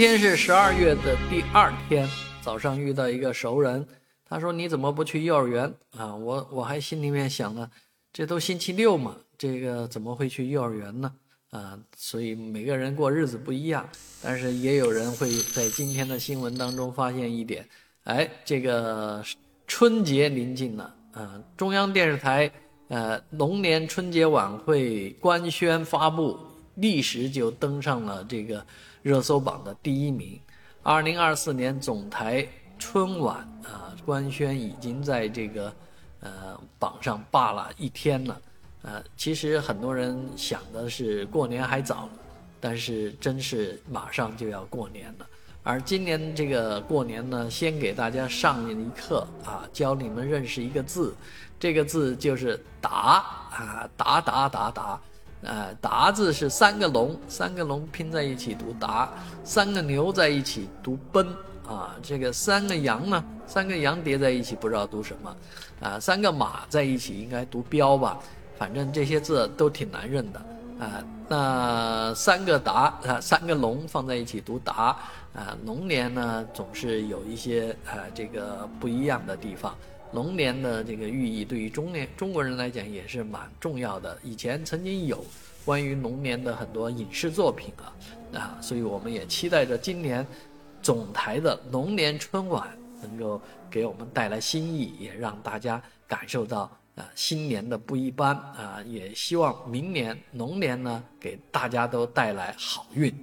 今天是十二月的第二天，早上遇到一个熟人，他说：“你怎么不去幼儿园啊？”我我还心里面想呢，这都星期六嘛，这个怎么会去幼儿园呢？啊，所以每个人过日子不一样，但是也有人会在今天的新闻当中发现一点，哎，这个春节临近了啊，中央电视台呃龙年春节晚会官宣发布，历时就登上了这个热搜榜的第一名。二零二四年总台春晚啊，官宣已经在这个呃榜上霸了一天了。呃，其实很多人想的是过年还早，但是真是马上就要过年了。而今年这个过年呢，先给大家上一课啊，教你们认识一个字，这个字就是“达”啊，“达达达达”，呃，“达”字是三个龙，三个龙拼在一起读“达”，三个牛在一起读“奔”啊，这个三个羊呢，三个羊叠在一起不知道读什么，啊，三个马在一起应该读“彪”吧。反正这些字都挺难认的啊。那三个达啊，三个龙放在一起读达啊。龙年呢，总是有一些啊这个不一样的地方。龙年的这个寓意对于中年中国人来讲也是蛮重要的。以前曾经有关于龙年的很多影视作品啊啊，所以我们也期待着今年总台的龙年春晚能够给我们带来新意，也让大家感受到。啊，新年的不一般啊，也希望明年龙年呢，给大家都带来好运。